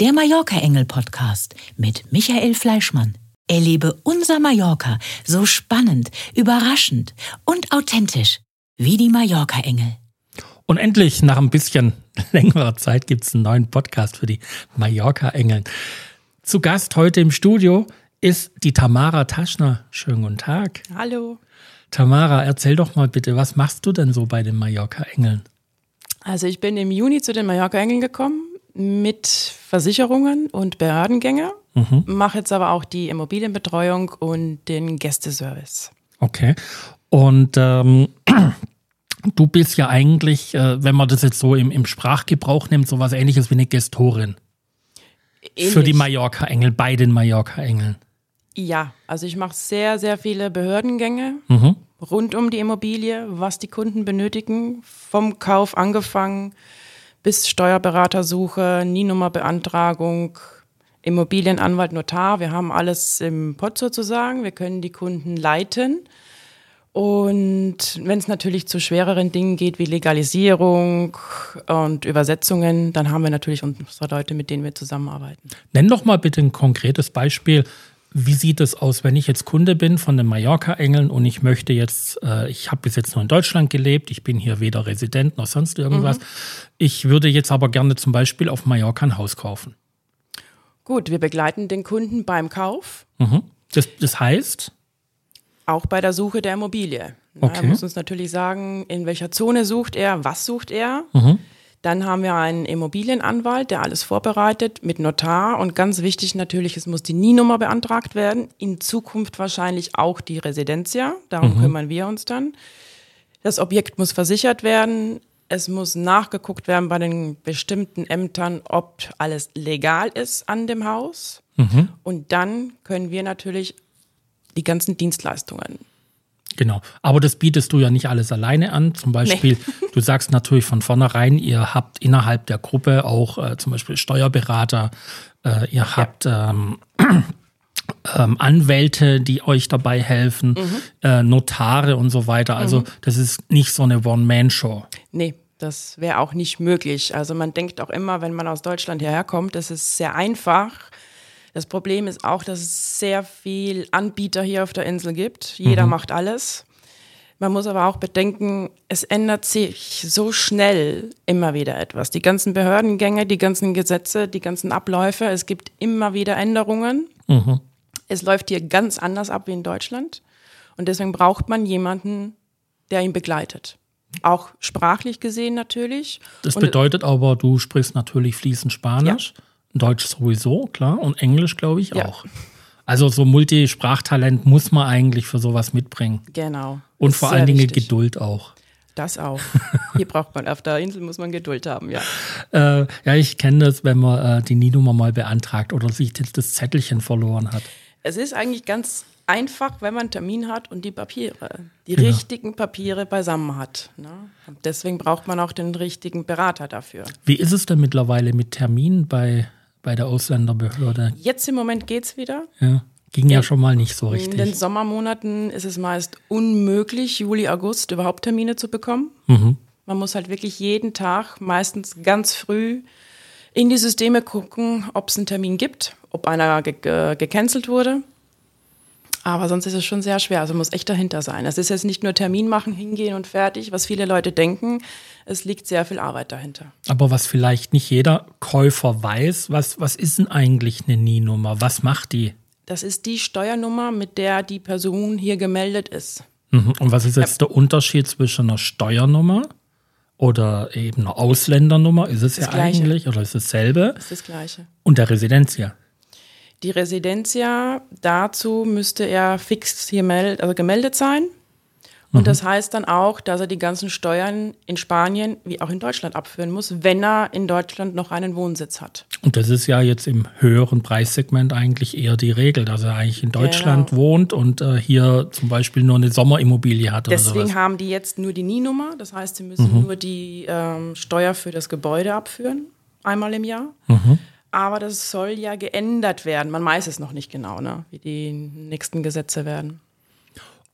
Der Mallorca Engel Podcast mit Michael Fleischmann. Erlebe unser Mallorca so spannend, überraschend und authentisch wie die Mallorca Engel. Und endlich, nach ein bisschen längerer Zeit, gibt es einen neuen Podcast für die Mallorca Engel. Zu Gast heute im Studio ist die Tamara Taschner. Schönen guten Tag. Hallo. Tamara, erzähl doch mal bitte, was machst du denn so bei den Mallorca Engeln? Also ich bin im Juni zu den Mallorca Engeln gekommen mit Versicherungen und Behördengänge, mhm. mache jetzt aber auch die Immobilienbetreuung und den Gästeservice. Okay. Und ähm, du bist ja eigentlich, äh, wenn man das jetzt so im, im Sprachgebrauch nimmt, so was ähnliches wie eine Gestorin. Ähnlich. Für die Mallorca-Engel, bei den Mallorca-Engeln. Ja, also ich mache sehr, sehr viele Behördengänge mhm. rund um die Immobilie, was die Kunden benötigen, vom Kauf angefangen bis Steuerberatersuche, NIE-Nummerbeantragung, Immobilienanwalt, Notar. Wir haben alles im Pott sozusagen. Wir können die Kunden leiten. Und wenn es natürlich zu schwereren Dingen geht wie Legalisierung und Übersetzungen, dann haben wir natürlich unsere Leute, mit denen wir zusammenarbeiten. Nenn doch mal bitte ein konkretes Beispiel, wie sieht es aus, wenn ich jetzt Kunde bin von den Mallorca-Engeln und ich möchte jetzt, äh, ich habe bis jetzt nur in Deutschland gelebt, ich bin hier weder Resident noch sonst irgendwas. Mhm. Ich würde jetzt aber gerne zum Beispiel auf Mallorca ein Haus kaufen. Gut, wir begleiten den Kunden beim Kauf. Mhm. Das, das heißt? Auch bei der Suche der Immobilie. Okay. Er muss uns natürlich sagen, in welcher Zone sucht er, was sucht er. Mhm. Dann haben wir einen Immobilienanwalt, der alles vorbereitet mit Notar. Und ganz wichtig natürlich, es muss die NIE-Nummer beantragt werden. In Zukunft wahrscheinlich auch die Residencia. Darum mhm. kümmern wir uns dann. Das Objekt muss versichert werden. Es muss nachgeguckt werden bei den bestimmten Ämtern, ob alles legal ist an dem Haus. Mhm. Und dann können wir natürlich die ganzen Dienstleistungen Genau. Aber das bietest du ja nicht alles alleine an. Zum Beispiel, nee. du sagst natürlich von vornherein, ihr habt innerhalb der Gruppe auch äh, zum Beispiel Steuerberater, äh, ihr ja. habt ähm, ähm, Anwälte, die euch dabei helfen, mhm. äh, Notare und so weiter. Also mhm. das ist nicht so eine One-Man-Show. Nee, das wäre auch nicht möglich. Also man denkt auch immer, wenn man aus Deutschland hierher kommt, das ist sehr einfach das Problem ist auch, dass es sehr viel Anbieter hier auf der Insel gibt. Jeder mhm. macht alles. Man muss aber auch bedenken, es ändert sich so schnell immer wieder etwas. Die ganzen Behördengänge, die ganzen Gesetze, die ganzen Abläufe, es gibt immer wieder Änderungen. Mhm. Es läuft hier ganz anders ab wie in Deutschland. Und deswegen braucht man jemanden, der ihn begleitet. Auch sprachlich gesehen natürlich. Das bedeutet aber, du sprichst natürlich fließend Spanisch. Ja. Deutsch sowieso, klar, und Englisch, glaube ich, ja. auch. Also so Multisprachtalent muss man eigentlich für sowas mitbringen. Genau. Und vor allen Dingen wichtig. Geduld auch. Das auch. Hier braucht man, auf der Insel muss man Geduld haben, ja. Äh, ja, ich kenne das, wenn man äh, die NIE-Nummer mal beantragt oder sich das Zettelchen verloren hat. Es ist eigentlich ganz einfach, wenn man einen Termin hat und die Papiere, die genau. richtigen Papiere beisammen hat. Ne? deswegen braucht man auch den richtigen Berater dafür. Wie ist es denn mittlerweile mit Terminen bei bei der Ausländerbehörde? Jetzt im Moment geht es wieder. Ja. Ging ja schon mal nicht so richtig. In den Sommermonaten ist es meist unmöglich, Juli, August überhaupt Termine zu bekommen. Mhm. Man muss halt wirklich jeden Tag, meistens ganz früh, in die Systeme gucken, ob es einen Termin gibt, ob einer ge gecancelt wurde. Aber sonst ist es schon sehr schwer. Also muss echt dahinter sein. Es ist jetzt nicht nur Termin machen, hingehen und fertig, was viele Leute denken. Es liegt sehr viel Arbeit dahinter. Aber was vielleicht nicht jeder Käufer weiß, was, was ist denn eigentlich eine NIE-Nummer? Was macht die? Das ist die Steuernummer, mit der die Person hier gemeldet ist. Mhm. Und was ist jetzt ja. der Unterschied zwischen einer Steuernummer oder eben einer Ausländernummer? Ist es das ja Gleiche. eigentlich oder ist es dasselbe? Das ist das Gleiche. Und der Residentia? Die Residencia, dazu müsste er fix hier meld, also gemeldet sein. Und mhm. das heißt dann auch, dass er die ganzen Steuern in Spanien wie auch in Deutschland abführen muss, wenn er in Deutschland noch einen Wohnsitz hat. Und das ist ja jetzt im höheren Preissegment eigentlich eher die Regel, dass er eigentlich in Deutschland genau. wohnt und äh, hier zum Beispiel nur eine Sommerimmobilie hat. Deswegen oder sowas. haben die jetzt nur die NIE-Nummer, das heißt, sie müssen mhm. nur die ähm, Steuer für das Gebäude abführen, einmal im Jahr. Mhm. Aber das soll ja geändert werden. Man weiß es noch nicht genau, ne? wie die nächsten Gesetze werden.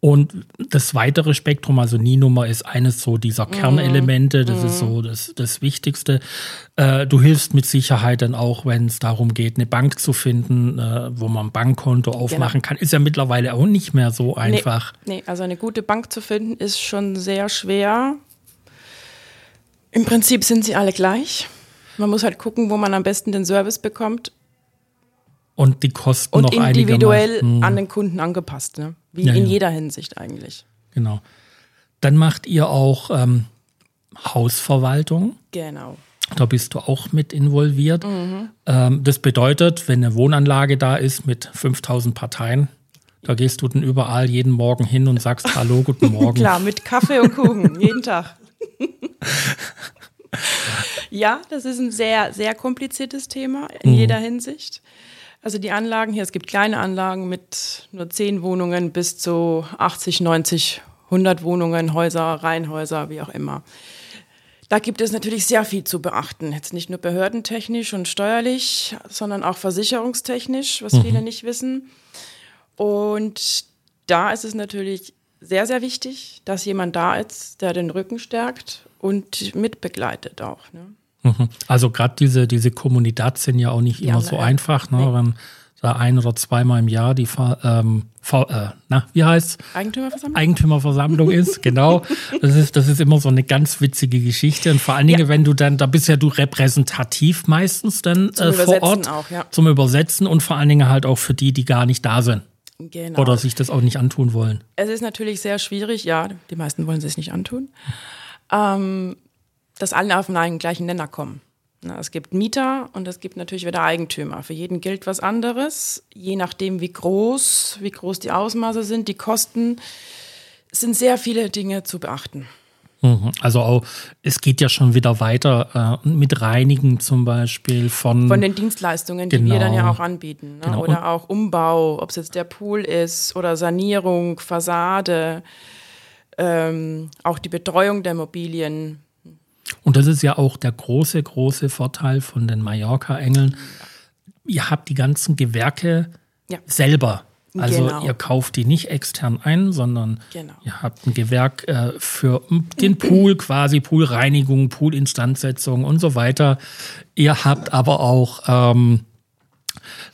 Und das weitere Spektrum, also NI-Nummer ist eines so dieser Mhm. Kernelemente, das ist so das, das Wichtigste. Äh, du hilfst mit Sicherheit dann auch, wenn es darum geht, eine Bank zu finden, äh, wo man ein Bankkonto aufmachen kann. Ist ja mittlerweile auch nicht mehr so einfach. Nee, nee, also eine gute Bank zu finden ist schon sehr schwer. Im Prinzip sind sie alle gleich. Man muss halt gucken, wo man am besten den Service bekommt Und die kosten und noch individuell einigermaßen- Hm, an den Kunden angepasst. Ne? Wie Ja, in ja. jeder Hinsicht eigentlich. Genau. Dann macht ihr auch ähm, Hausverwaltung. Genau. Da bist du auch mit involviert. Mhm. Ähm, das bedeutet, wenn eine Wohnanlage da ist mit 5000 Parteien, da gehst du dann überall jeden Morgen hin und sagst Hallo, guten Morgen. Klar, mit Kaffee und Kuchen, jeden Tag. ja, das ist ein sehr, sehr kompliziertes Thema in jeder Hinsicht. Also die Anlagen hier, es gibt kleine Anlagen mit nur 10 Wohnungen bis zu 80, 90, 100 Wohnungen, Häuser, Reihenhäuser, wie auch immer. Da gibt es natürlich sehr viel zu beachten. Jetzt nicht nur behördentechnisch und steuerlich, sondern auch versicherungstechnisch, was viele nicht wissen. Und da ist es natürlich sehr, sehr wichtig, dass jemand da ist, der den Rücken stärkt und mitbegleitet auch. Ne? Mhm. Also gerade diese, diese Kommunidad sind ja auch nicht Ja, immer so naja. einfach, ne? Nee. wenn da ein oder zweimal im Jahr die ähm, Ver, äh, na, wie heißt Eigentümerversammlung? Eigentümerversammlung ist, genau. Das ist, das ist immer so eine ganz witzige Geschichte. Und vor allen Dingen, Ja. wenn du dann, da bist ja du repräsentativ meistens dann äh, vor Ort auch, ja. zum Übersetzen und vor allen Dingen halt auch für die, die gar nicht da sind Genau. oder sich das auch nicht antun wollen. Es ist natürlich sehr schwierig, ja, die meisten wollen es nicht antun, ähm, dass alle auf einen gleichen Nenner kommen. Na, es gibt Mieter und es gibt natürlich wieder Eigentümer. Für jeden gilt was anderes, je nachdem wie groß, wie groß die Ausmaße sind, die Kosten. Sind sehr viele Dinge zu beachten. Mhm. Also auch, es geht ja schon wieder weiter äh, mit Reinigen zum Beispiel von, Von den Dienstleistungen, die Genau. wir dann ja auch anbieten. Ne? Genau. Oder auch Umbau, ob es jetzt der Pool ist oder Sanierung, Fassade, ähm, auch die Betreuung der Immobilien. Und das ist ja auch der große, große Vorteil von den Mallorca-Engeln. Ihr habt die ganzen Gewerke Ja. selber. Also Genau. ihr kauft die nicht extern ein, sondern Genau. ihr habt ein Gewerk äh, für den Pool quasi, Poolreinigung, Poolinstandsetzung und so weiter. Ihr habt aber auch ähm,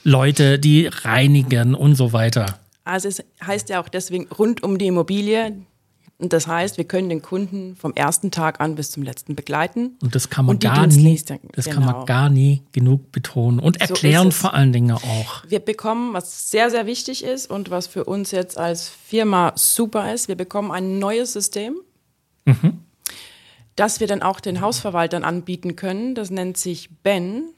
Leute, die reinigen und so weiter. Also es heißt ja auch deswegen rund um die Immobilie. Und das heißt, wir können den Kunden vom ersten Tag an bis zum letzten begleiten. Und das kann man gar nie, das kann man genau. gar nie genug betonen und erklären es. vor allen Dingen auch. Wir bekommen, was sehr, sehr wichtig ist und was für uns jetzt als Firma super ist, wir bekommen ein neues System, das wir dann auch den Hausverwaltern anbieten können. Das nennt sich Ben,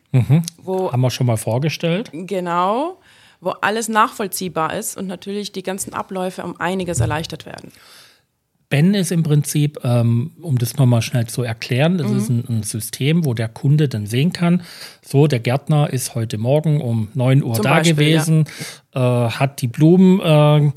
wo Haben wir schon mal vorgestellt. genau, wo alles nachvollziehbar ist und natürlich die ganzen Abläufe um einiges erleichtert werden. Ben ist im Prinzip, ähm, um das nochmal schnell zu erklären, das Mhm. ist ein, ein System, wo der Kunde dann sehen kann, so, der Gärtner ist heute Morgen um 9 Uhr Zum da Beispiel, gewesen, äh, hat die Blumen äh,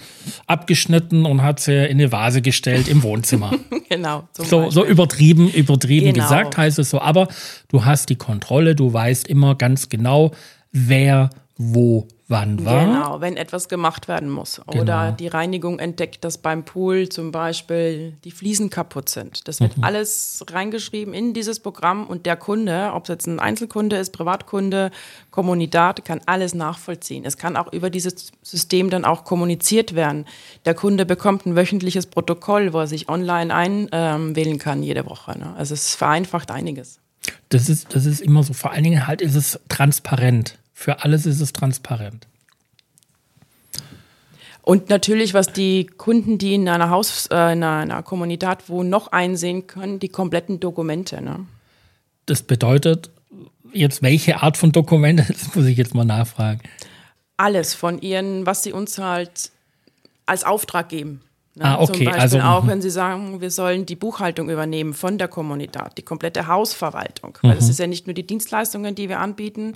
abgeschnitten und hat sie in eine Vase gestellt im Wohnzimmer. Genau. so, so übertrieben, übertrieben Genau. gesagt heißt es so, aber du hast die Kontrolle, du weißt immer ganz genau, wer wo wann war. Genau, wenn etwas gemacht werden muss. Oder Genau. die Reinigung entdeckt, dass beim Pool zum Beispiel die Fliesen kaputt sind. Das wird Mhm. alles reingeschrieben in dieses Programm und der Kunde, ob es jetzt ein Einzelkunde ist, Privatkunde, Kommunität, kann alles nachvollziehen. Es kann auch über dieses System dann auch kommuniziert werden. Der Kunde bekommt ein wöchentliches Protokoll, wo er sich online einwählen kann jede Woche. Ne? Also es vereinfacht einiges. Das ist, das ist immer so, vor allen Dingen halt ist es transparent. Für alles ist es transparent. Und natürlich, was die Kunden, die in einer Haus, äh, in einer, Kommunität wohnen, noch einsehen können, die kompletten Dokumente. Ne? Das bedeutet, jetzt welche Art von Dokumente, das muss ich jetzt mal nachfragen. Alles von ihren, was sie uns halt als Auftrag geben. Ne? Ah, okay, Zum Beispiel also, auch, mhm. wenn sie sagen, wir sollen die Buchhaltung übernehmen von der Kommunität, die komplette Hausverwaltung. Weil Mhm. es ist ja nicht nur die Dienstleistungen, die wir anbieten.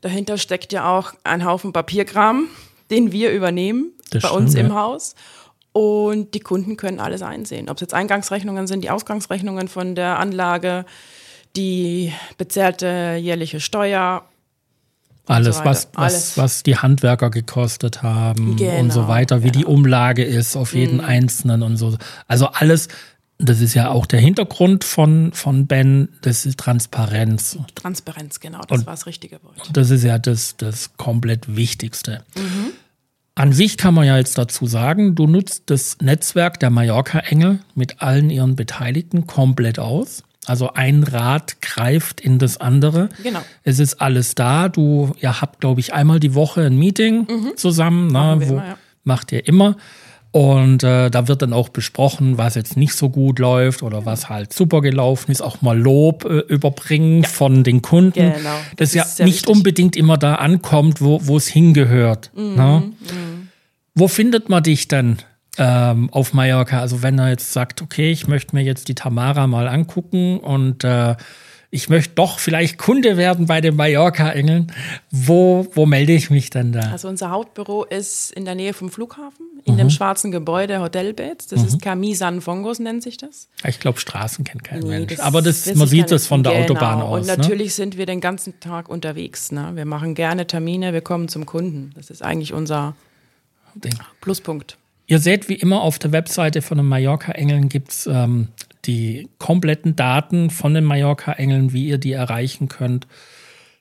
Dahinter steckt ja auch ein Haufen Papierkram, den wir übernehmen Das bei stimmt, uns im ja. Haus. Und die Kunden können alles einsehen. Ob es jetzt Eingangsrechnungen sind, die Ausgangsrechnungen von der Anlage, die bezahlte jährliche Steuer Alles, so was, was, Alles. was die Handwerker gekostet haben und so Genau, weiter, wie die genau. Umlage ist auf jeden Mhm. Einzelnen und so. Also alles, das ist ja auch der Hintergrund von, von Ben, das ist Transparenz. Transparenz, genau, das Und- war das richtige Wort. Das ist ja das, das komplett Wichtigste. Mhm. An sich kann man ja jetzt dazu sagen, du nutzt das Netzwerk der Mallorca-Engel mit allen ihren Beteiligten komplett aus. Also ein Rad greift in das andere. Genau. Es ist alles da. Du ihr habt, glaube ich, einmal die Woche ein Meeting zusammen. Mhm. Machen Na, wir wo, immer, ja. Macht ihr immer. Und äh, da wird dann auch besprochen, was jetzt nicht so gut läuft oder was halt super gelaufen ist. Auch mal Lob äh, überbringen von den Kunden. Genau, Das, das ja nicht wichtig. unbedingt immer da ankommt, wo es hingehört. Mhm, ne? Wo findet man dich denn ähm, auf Mallorca? Also wenn er jetzt sagt, okay, ich möchte mir jetzt die Tamara mal angucken und äh, ich möchte doch vielleicht Kunde werden bei den Mallorca-Engeln, wo, wo melde ich mich denn da? Also unser Hauptbüro ist in der Nähe vom Flughafen, Mhm. in dem schwarzen Gebäude Hotelbeds. Das ist Camisan Fongos, nennt sich das. Ich glaube, Straßen kennt kein Nee, Mensch. das Aber das, man sieht das von der Genau. Autobahn aus. Und ne? natürlich sind wir den ganzen Tag unterwegs. Ne? Wir machen gerne Termine, wir kommen zum Kunden. Das ist eigentlich unser Ding. Pluspunkt. Ihr seht, wie immer auf der Webseite von den Mallorca-Engeln gibt es ähm, die kompletten Daten von den Mallorca-Engeln, wie ihr die erreichen könnt.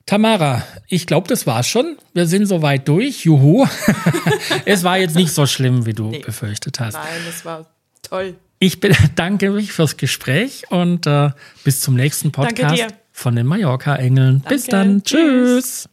Tamara, ich glaube, das war's schon. Wir sind soweit durch. Juhu. es war jetzt nicht so schlimm, wie du befürchtet hast. Nein, das war toll. Ich bedanke mich fürs Gespräch und äh, bis zum nächsten Podcast von den Mallorca-Engeln. Bis dann. Tschüss. Tschüss.